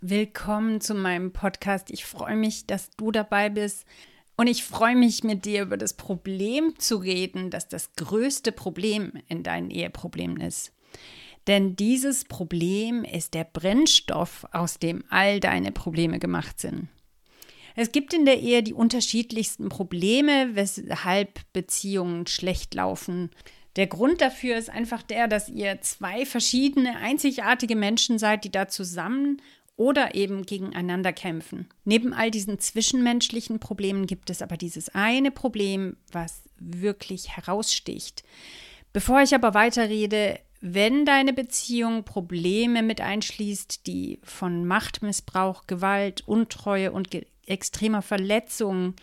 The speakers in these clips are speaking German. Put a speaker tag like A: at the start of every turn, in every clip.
A: Willkommen zu meinem Podcast. Ich freue mich, dass du dabei bist. Und ich freue mich, mit dir über das Problem zu reden, das das größte Problem in deinen Eheproblemen ist. Denn dieses Problem ist der Brennstoff, aus dem all deine Probleme gemacht sind. Es gibt in der Ehe die unterschiedlichsten Probleme, weshalb Beziehungen schlecht laufen. Der Grund dafür ist einfach der, dass ihr zwei verschiedene, einzigartige Menschen seid, die da zusammen oder eben gegeneinander kämpfen. Neben all diesen zwischenmenschlichen Problemen gibt es aber dieses eine Problem, was wirklich heraussticht. Bevor ich aber weiterrede, wenn deine Beziehung Probleme mit einschließt, die von Machtmissbrauch, Gewalt, Untreue und extremer Verletzung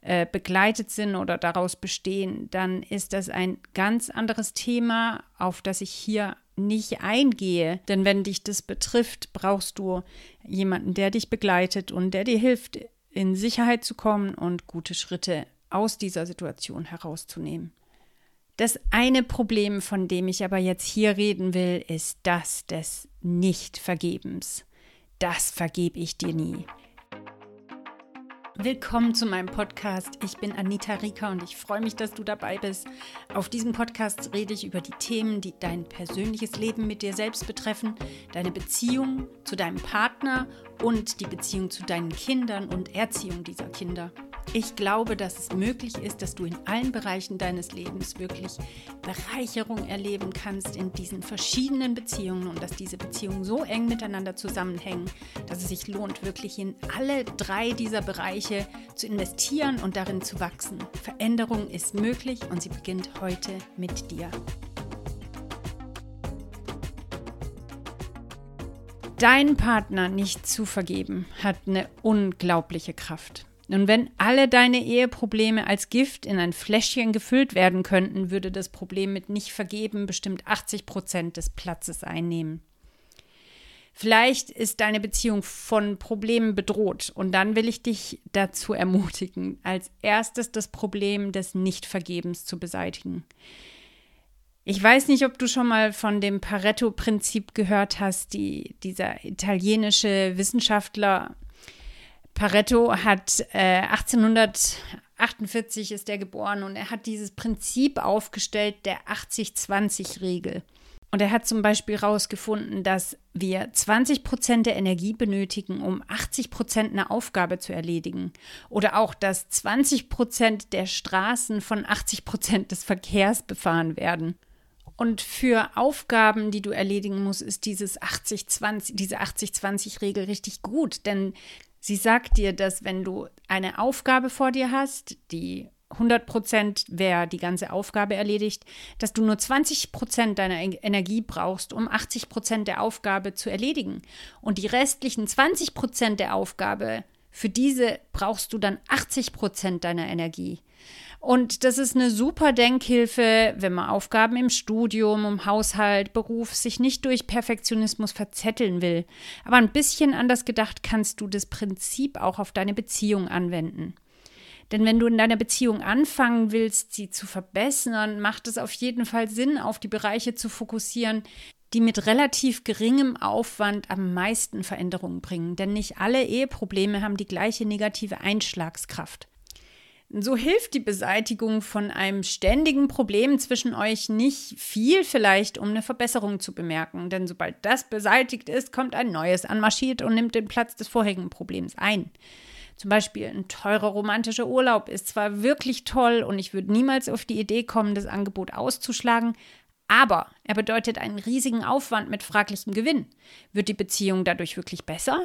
A: äh, begleitet sind oder daraus bestehen, dann ist das ein ganz anderes Thema, auf das ich hier nicht eingehe. Denn wenn dich das betrifft, brauchst du jemanden, der dich begleitet und der dir hilft, in Sicherheit zu kommen und gute Schritte aus dieser Situation herauszunehmen. Das eine Problem, von dem ich aber jetzt hier reden will, ist das des Nichtvergebens. Das vergebe ich dir nie. Willkommen zu meinem Podcast. Ich bin Anita Rika und ich freue mich, dass du dabei bist. Auf diesem Podcast rede ich über die Themen, die dein persönliches Leben mit dir selbst betreffen, deine Beziehung zu deinem Partner und die Beziehung zu deinen Kindern und Erziehung dieser Kinder. Ich glaube, dass es möglich ist, dass du in allen Bereichen deines Lebens wirklich Bereicherung erleben kannst in diesen verschiedenen Beziehungen und dass diese Beziehungen so eng miteinander zusammenhängen, dass es sich lohnt, wirklich in alle drei dieser Bereiche zu investieren und darin zu wachsen. Veränderung ist möglich und sie beginnt heute mit dir. Deinen Partner nicht zu vergeben hat eine unglaubliche Kraft. Und wenn alle deine Eheprobleme als Gift in ein Fläschchen gefüllt werden könnten, würde das Problem mit nicht vergeben bestimmt 80 Prozent des Platzes einnehmen. Vielleicht ist deine Beziehung von Problemen bedroht und dann will ich dich dazu ermutigen, als erstes das Problem des Nichtvergebens zu beseitigen. Ich weiß nicht, ob du schon mal von dem Pareto-Prinzip gehört hast, die dieser italienische Wissenschaftler Pareto hat äh, 1848 ist er geboren und er hat dieses Prinzip aufgestellt der 80-20-Regel. Und er hat zum Beispiel herausgefunden, dass wir 20 Prozent der Energie benötigen, um 80 Prozent einer Aufgabe zu erledigen. Oder auch, dass 20 Prozent der Straßen von 80 Prozent des Verkehrs befahren werden. Und für Aufgaben, die du erledigen musst, ist dieses 80-20, diese 80-20-Regel richtig gut. Denn Sie sagt dir, dass wenn du eine Aufgabe vor dir hast, die 100 Prozent wäre die ganze Aufgabe erledigt, dass du nur 20 Prozent deiner Energie brauchst, um 80 Prozent der Aufgabe zu erledigen. Und die restlichen 20 Prozent der Aufgabe, für diese brauchst du dann 80 Prozent deiner Energie. Und das ist eine super Denkhilfe, wenn man Aufgaben im Studium, im Haushalt, Beruf sich nicht durch Perfektionismus verzetteln will. Aber ein bisschen anders gedacht kannst du das Prinzip auch auf deine Beziehung anwenden. Denn wenn du in deiner Beziehung anfangen willst, sie zu verbessern, macht es auf jeden Fall Sinn, auf die Bereiche zu fokussieren, die mit relativ geringem Aufwand am meisten Veränderungen bringen. Denn nicht alle Eheprobleme haben die gleiche negative Einschlagskraft. So hilft die Beseitigung von einem ständigen Problem zwischen euch nicht viel vielleicht, um eine Verbesserung zu bemerken. Denn sobald das beseitigt ist, kommt ein neues anmarschiert und nimmt den Platz des vorherigen Problems ein. Zum Beispiel ein teurer romantischer Urlaub ist zwar wirklich toll und ich würde niemals auf die Idee kommen, das Angebot auszuschlagen, aber er bedeutet einen riesigen Aufwand mit fraglichem Gewinn. Wird die Beziehung dadurch wirklich besser?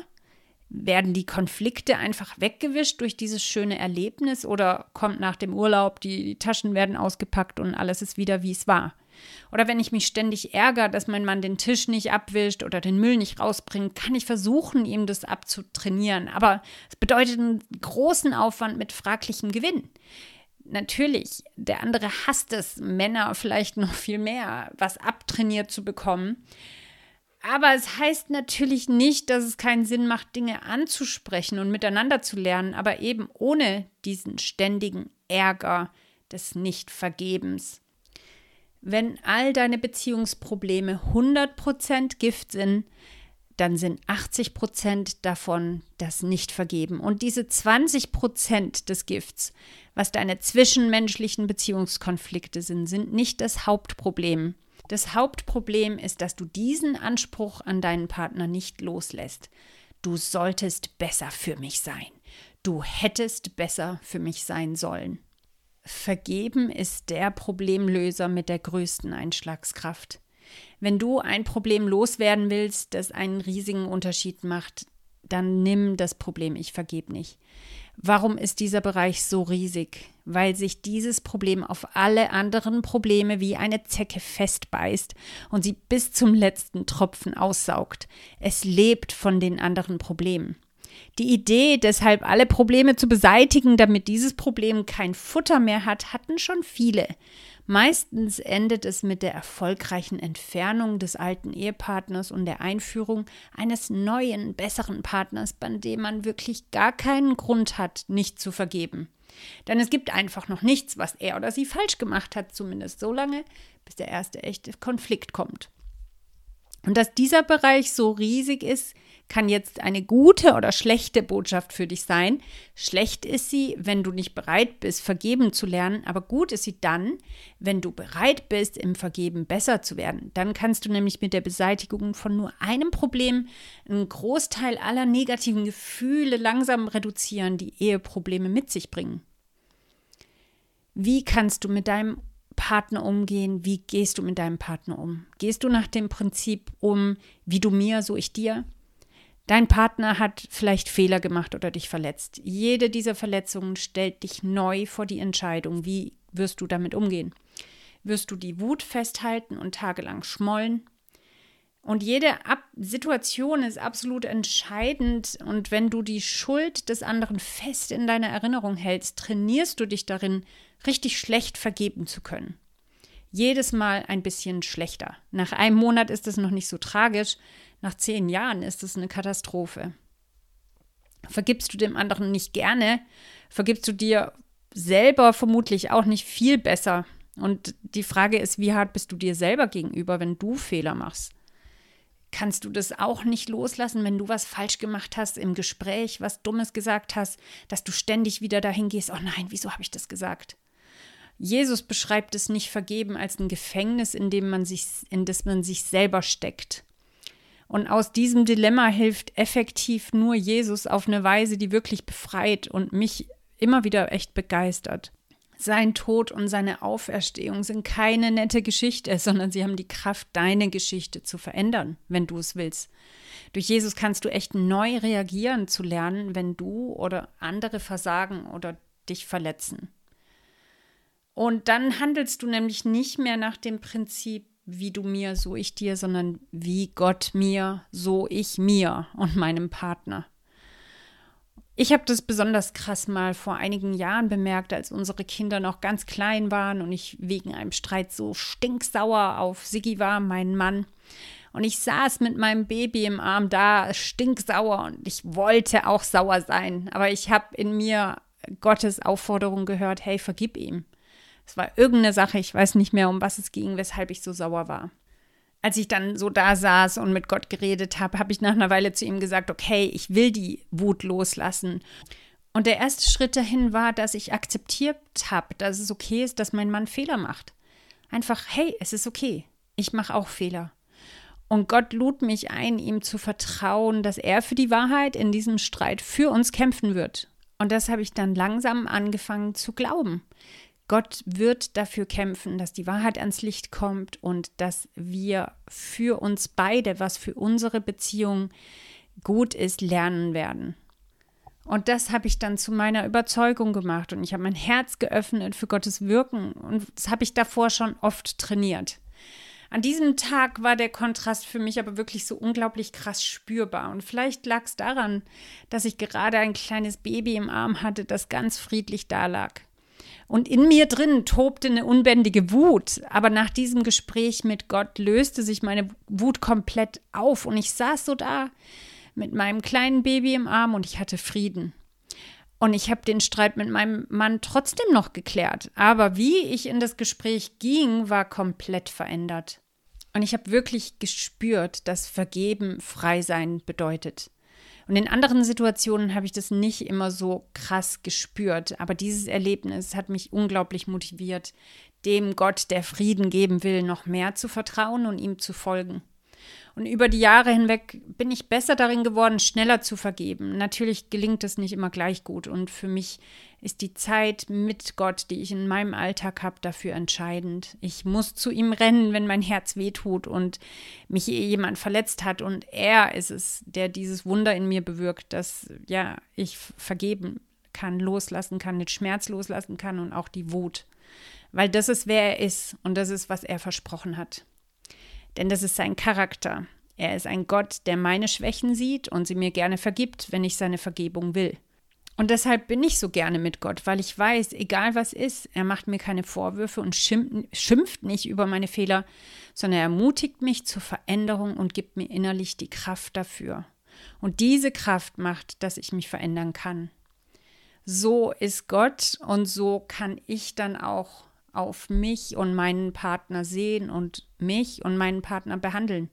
A: Werden die Konflikte einfach weggewischt durch dieses schöne Erlebnis oder kommt nach dem Urlaub, die, Taschen werden ausgepackt und alles ist wieder, wie es war? Oder wenn ich mich ständig ärgere, dass mein Mann den Tisch nicht abwischt oder den Müll nicht rausbringt, kann ich versuchen, ihm das abzutrainieren. Aber es bedeutet einen großen Aufwand mit fraglichem Gewinn. Natürlich, der andere hasst es, Männer vielleicht noch viel mehr, was abtrainiert zu bekommen. Aber es heißt natürlich nicht, dass es keinen Sinn macht, Dinge anzusprechen und miteinander zu lernen, aber eben ohne diesen ständigen Ärger des Nichtvergebens. Wenn all deine Beziehungsprobleme 100% Gift sind, dann sind 80 Prozent davon das Nicht-Vergeben. Und diese 20 Prozent des Gifts, was deine zwischenmenschlichen Beziehungskonflikte sind, sind nicht das Hauptproblem. Das Hauptproblem ist, dass du diesen Anspruch an deinen Partner nicht loslässt. Du solltest besser für mich sein. Du hättest besser für mich sein sollen. Vergeben ist der Problemlöser mit der größten Einschlagskraft. Wenn du ein Problem loswerden willst, das einen riesigen Unterschied macht, dann nimm das Problem Ich vergebe nicht. Warum ist dieser Bereich so riesig? Weil sich dieses Problem auf alle anderen Probleme wie eine Zecke festbeißt und sie bis zum letzten Tropfen aussaugt. Es lebt von den anderen Problemen. Die Idee, deshalb alle Probleme zu beseitigen, damit dieses Problem kein Futter mehr hat, hatten schon viele. Meistens endet es mit der erfolgreichen Entfernung des alten Ehepartners und der Einführung eines neuen, besseren Partners, bei dem man wirklich gar keinen Grund hat, nicht zu vergeben. Denn es gibt einfach noch nichts, was er oder sie falsch gemacht hat, zumindest so lange, bis der erste echte Konflikt kommt. Und dass dieser Bereich so riesig ist, kann jetzt eine gute oder schlechte Botschaft für dich sein. Schlecht ist sie, wenn du nicht bereit bist, vergeben zu lernen, aber gut ist sie dann, wenn du bereit bist, im Vergeben besser zu werden. Dann kannst du nämlich mit der Beseitigung von nur einem Problem einen Großteil aller negativen Gefühle langsam reduzieren, die Eheprobleme mit sich bringen. Wie kannst du mit deinem Partner umgehen? Wie gehst du mit deinem Partner um? Gehst du nach dem Prinzip um, wie du mir, so ich dir? Dein Partner hat vielleicht Fehler gemacht oder dich verletzt. Jede dieser Verletzungen stellt dich neu vor die Entscheidung, wie wirst du damit umgehen. Wirst du die Wut festhalten und tagelang schmollen? Und jede Ab Situation ist absolut entscheidend. Und wenn du die Schuld des anderen fest in deiner Erinnerung hältst, trainierst du dich darin, richtig schlecht vergeben zu können. Jedes Mal ein bisschen schlechter. Nach einem Monat ist es noch nicht so tragisch, nach zehn Jahren ist es eine Katastrophe. Vergibst du dem anderen nicht gerne, vergibst du dir selber vermutlich auch nicht viel besser. Und die Frage ist, wie hart bist du dir selber gegenüber, wenn du Fehler machst? Kannst du das auch nicht loslassen, wenn du was falsch gemacht hast im Gespräch, was Dummes gesagt hast, dass du ständig wieder dahin gehst, oh nein, wieso habe ich das gesagt? Jesus beschreibt es nicht vergeben als ein Gefängnis, in dem man sich, in das man sich selber steckt. Und aus diesem Dilemma hilft effektiv nur Jesus auf eine Weise, die wirklich befreit und mich immer wieder echt begeistert. Sein Tod und seine Auferstehung sind keine nette Geschichte, sondern sie haben die Kraft, deine Geschichte zu verändern, wenn du es willst. Durch Jesus kannst du echt neu reagieren zu lernen, wenn du oder andere versagen oder dich verletzen. Und dann handelst du nämlich nicht mehr nach dem Prinzip, wie du mir, so ich dir, sondern wie Gott mir, so ich mir und meinem Partner. Ich habe das besonders krass mal vor einigen Jahren bemerkt, als unsere Kinder noch ganz klein waren und ich wegen einem Streit so stinksauer auf Siggi war, meinen Mann. Und ich saß mit meinem Baby im Arm da, stinksauer und ich wollte auch sauer sein. Aber ich habe in mir Gottes Aufforderung gehört, hey, vergib ihm. Es war irgendeine Sache, ich weiß nicht mehr, um was es ging, weshalb ich so sauer war. Als ich dann so da saß und mit Gott geredet habe, habe ich nach einer Weile zu ihm gesagt, okay, ich will die Wut loslassen. Und der erste Schritt dahin war, dass ich akzeptiert habe, dass es okay ist, dass mein Mann Fehler macht. Einfach, hey, es ist okay. Ich mache auch Fehler. Und Gott lud mich ein, ihm zu vertrauen, dass er für die Wahrheit in diesem Streit für uns kämpfen wird. Und das habe ich dann langsam angefangen zu glauben. Gott wird dafür kämpfen, dass die Wahrheit ans Licht kommt und dass wir für uns beide, was für unsere Beziehung gut ist, lernen werden. Und das habe ich dann zu meiner Überzeugung gemacht und ich habe mein Herz geöffnet für Gottes Wirken und das habe ich davor schon oft trainiert. An diesem Tag war der Kontrast für mich aber wirklich so unglaublich krass spürbar. Und vielleicht lag es daran, dass ich gerade ein kleines Baby im Arm hatte, das ganz friedlich da lag. Und in mir drin tobte eine unbändige Wut. Aber nach diesem Gespräch mit Gott löste sich meine Wut komplett auf. Und ich saß so da mit meinem kleinen Baby im Arm und ich hatte Frieden. Und ich habe den Streit mit meinem Mann trotzdem noch geklärt. Aber wie ich in das Gespräch ging, war komplett verändert. Und ich habe wirklich gespürt, dass Vergeben frei sein bedeutet. Und in anderen Situationen habe ich das nicht immer so krass gespürt. Aber dieses Erlebnis hat mich unglaublich motiviert, dem Gott, der Frieden geben will, noch mehr zu vertrauen und ihm zu folgen. Und über die Jahre hinweg bin ich besser darin geworden, schneller zu vergeben. Natürlich gelingt es nicht immer gleich gut. Und für mich ist die Zeit mit Gott, die ich in meinem Alltag habe, dafür entscheidend. Ich muss zu ihm rennen, wenn mein Herz wehtut und mich jemand verletzt hat. Und er ist es, der dieses Wunder in mir bewirkt, dass ja ich vergeben kann, loslassen kann, den Schmerz loslassen kann und auch die Wut. Weil das ist, wer er ist und das ist, was er versprochen hat denn das ist sein Charakter. Er ist ein Gott, der meine Schwächen sieht und sie mir gerne vergibt, wenn ich seine Vergebung will. Und deshalb bin ich so gerne mit Gott, weil ich weiß, egal was ist, er macht mir keine Vorwürfe und schimpft nicht über meine Fehler, sondern er ermutigt mich zur Veränderung und gibt mir innerlich die Kraft dafür. Und diese Kraft macht, dass ich mich verändern kann. So ist Gott und so kann ich dann auch auf mich und meinen Partner sehen und mich und meinen Partner behandeln.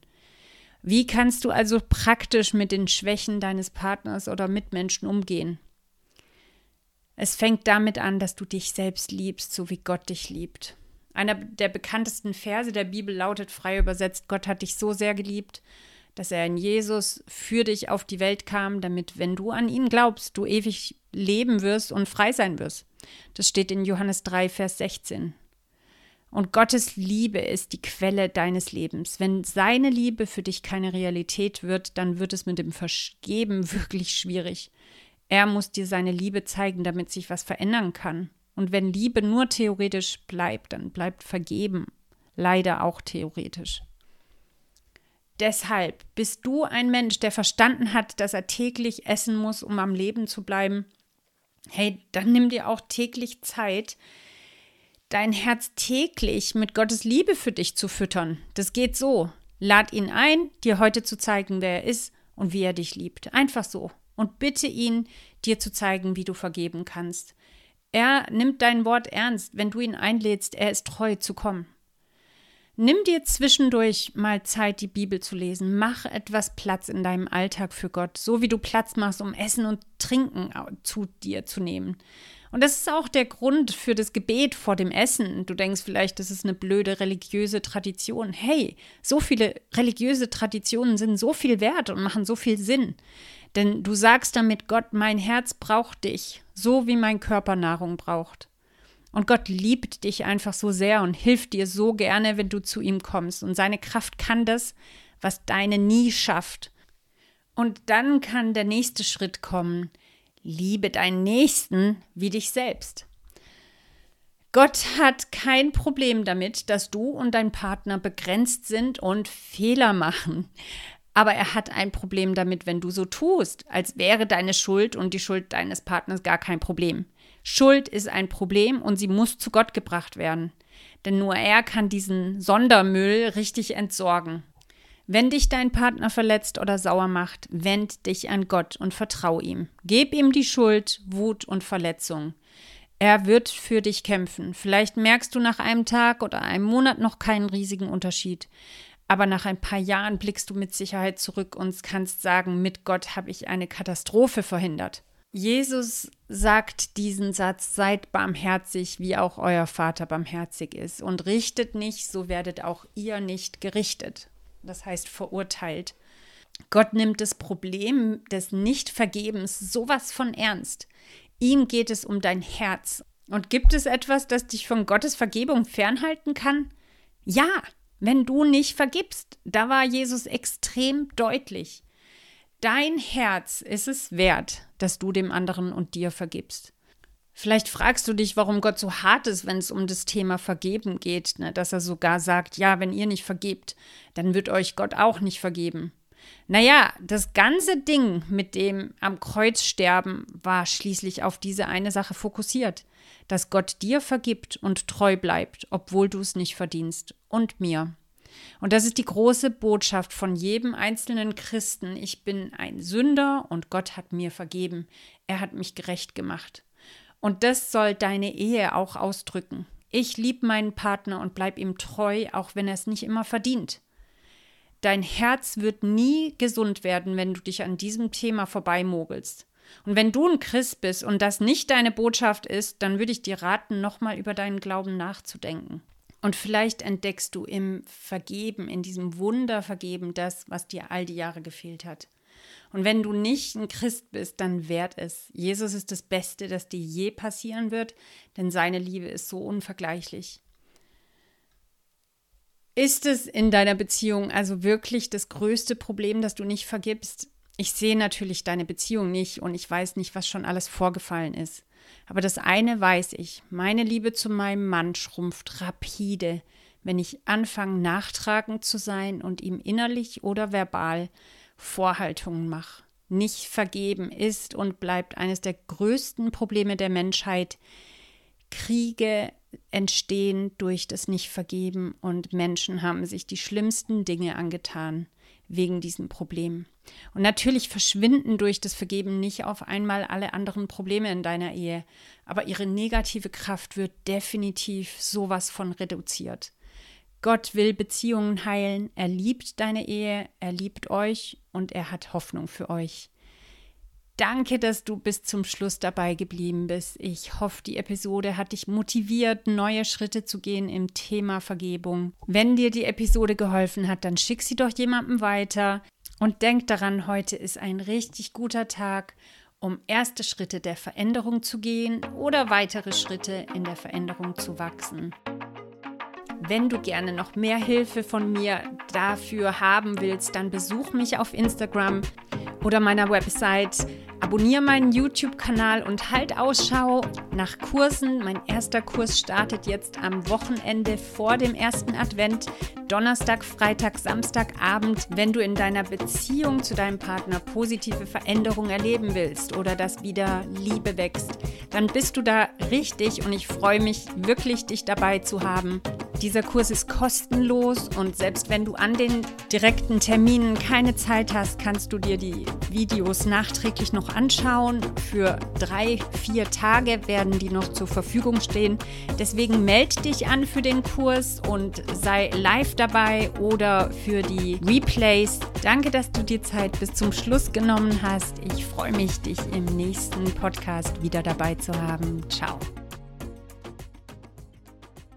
A: Wie kannst du also praktisch mit den Schwächen deines Partners oder Mitmenschen umgehen? Es fängt damit an, dass du dich selbst liebst, so wie Gott dich liebt. Einer der bekanntesten Verse der Bibel lautet frei übersetzt, Gott hat dich so sehr geliebt, dass er in Jesus für dich auf die Welt kam, damit, wenn du an ihn glaubst, du ewig leben wirst und frei sein wirst. Das steht in Johannes 3, Vers 16. Und Gottes Liebe ist die Quelle deines Lebens. Wenn seine Liebe für dich keine Realität wird, dann wird es mit dem Vergeben wirklich schwierig. Er muss dir seine Liebe zeigen, damit sich was verändern kann. Und wenn Liebe nur theoretisch bleibt, dann bleibt Vergeben leider auch theoretisch. Deshalb bist du ein Mensch, der verstanden hat, dass er täglich essen muss, um am Leben zu bleiben hey, dann nimm dir auch täglich Zeit, dein Herz täglich mit Gottes Liebe für dich zu füttern. Das geht so. Lad ihn ein, dir heute zu zeigen, wer er ist und wie er dich liebt. Einfach so. Und bitte ihn, dir zu zeigen, wie du vergeben kannst. Er nimmt dein Wort ernst, wenn du ihn einlädst, er ist treu zu kommen. Nimm dir zwischendurch mal Zeit, die Bibel zu lesen. Mach etwas Platz in deinem Alltag für Gott, so wie du Platz machst, um Essen und Trinken zu dir zu nehmen. Und das ist auch der Grund für das Gebet vor dem Essen. Du denkst vielleicht, das ist eine blöde religiöse Tradition. Hey, so viele religiöse Traditionen sind so viel wert und machen so viel Sinn. Denn du sagst damit, Gott, mein Herz braucht dich, so wie mein Körper Nahrung braucht. Und Gott liebt dich einfach so sehr und hilft dir so gerne, wenn du zu ihm kommst. Und seine Kraft kann das, was deine nie schafft. Und dann kann der nächste Schritt kommen. Liebe deinen Nächsten wie dich selbst. Gott hat kein Problem damit, dass du und dein Partner begrenzt sind und Fehler machen. Aber er hat ein Problem damit, wenn du so tust, als wäre deine Schuld und die Schuld deines Partners gar kein Problem. Schuld ist ein Problem und sie muss zu Gott gebracht werden. Denn nur er kann diesen Sondermüll richtig entsorgen. Wenn dich dein Partner verletzt oder sauer macht, wend dich an Gott und vertrau ihm. Gib ihm die Schuld, Wut und Verletzung. Er wird für dich kämpfen. Vielleicht merkst du nach einem Tag oder einem Monat noch keinen riesigen Unterschied. Aber nach ein paar Jahren blickst du mit Sicherheit zurück und kannst sagen, mit Gott habe ich eine Katastrophe verhindert. Jesus sagt diesen Satz, seid barmherzig, wie auch euer Vater barmherzig ist. Und richtet nicht, so werdet auch ihr nicht gerichtet. Das heißt verurteilt. Gott nimmt das Problem des Nichtvergebens sowas von ernst. Ihm geht es um dein Herz. Und gibt es etwas, das dich von Gottes Vergebung fernhalten kann? Ja, wenn du nicht vergibst. Da war Jesus extrem deutlich. Dein Herz ist es wert, dass du dem anderen und dir vergibst. Vielleicht fragst du dich, warum Gott so hart ist, wenn es um das Thema Vergeben geht, ne? dass er sogar sagt, ja, wenn ihr nicht vergebt, dann wird euch Gott auch nicht vergeben. Naja, das ganze Ding mit dem am Kreuz sterben war schließlich auf diese eine Sache fokussiert, dass Gott dir vergibt und treu bleibt, obwohl du es nicht verdienst, und mir. Und das ist die große Botschaft von jedem einzelnen Christen. Ich bin ein Sünder und Gott hat mir vergeben. Er hat mich gerecht gemacht. Und das soll deine Ehe auch ausdrücken. Ich liebe meinen Partner und bleib ihm treu, auch wenn er es nicht immer verdient. Dein Herz wird nie gesund werden, wenn du dich an diesem Thema vorbeimogelst. Und wenn du ein Christ bist und das nicht deine Botschaft ist, dann würde ich dir raten, nochmal über deinen Glauben nachzudenken. Und vielleicht entdeckst du im Vergeben, in diesem Wunder Vergeben, das, was dir all die Jahre gefehlt hat. Und wenn du nicht ein Christ bist, dann wert es. Jesus ist das Beste, das dir je passieren wird, denn seine Liebe ist so unvergleichlich. Ist es in deiner Beziehung also wirklich das größte Problem, dass du nicht vergibst? Ich sehe natürlich deine Beziehung nicht und ich weiß nicht, was schon alles vorgefallen ist. Aber das eine weiß ich, meine Liebe zu meinem Mann schrumpft rapide, wenn ich anfange nachtragend zu sein und ihm innerlich oder verbal Vorhaltungen mache. Nicht vergeben ist und bleibt eines der größten Probleme der Menschheit. Kriege entstehen durch das Nicht-Vergeben und Menschen haben sich die schlimmsten Dinge angetan wegen diesem Problem. Und natürlich verschwinden durch das Vergeben nicht auf einmal alle anderen Probleme in deiner Ehe, aber ihre negative Kraft wird definitiv sowas von reduziert. Gott will Beziehungen heilen, er liebt deine Ehe, er liebt euch und er hat Hoffnung für euch. Danke, dass du bis zum Schluss dabei geblieben bist. Ich hoffe, die Episode hat dich motiviert, neue Schritte zu gehen im Thema Vergebung. Wenn dir die Episode geholfen hat, dann schick sie doch jemandem weiter. Und denk daran, heute ist ein richtig guter Tag, um erste Schritte der Veränderung zu gehen oder weitere Schritte in der Veränderung zu wachsen. Wenn du gerne noch mehr Hilfe von mir dafür haben willst, dann besuch mich auf Instagram oder meiner Website Abonniere meinen YouTube-Kanal und halt Ausschau nach Kursen. Mein erster Kurs startet jetzt am Wochenende vor dem ersten Advent, Donnerstag, Freitag, Samstagabend. Wenn du in deiner Beziehung zu deinem Partner positive Veränderungen erleben willst oder dass wieder Liebe wächst, dann bist du da richtig und ich freue mich wirklich, dich dabei zu haben. Dieser Kurs ist kostenlos und selbst wenn du an den direkten Terminen keine Zeit hast, kannst du dir die Videos nachträglich noch anschauen. Für drei, vier Tage werden die noch zur Verfügung stehen. Deswegen melde dich an für den Kurs und sei live dabei oder für die Replays. Danke, dass du dir Zeit bis zum Schluss genommen hast. Ich freue mich, dich im nächsten Podcast wieder dabei zu haben. Ciao.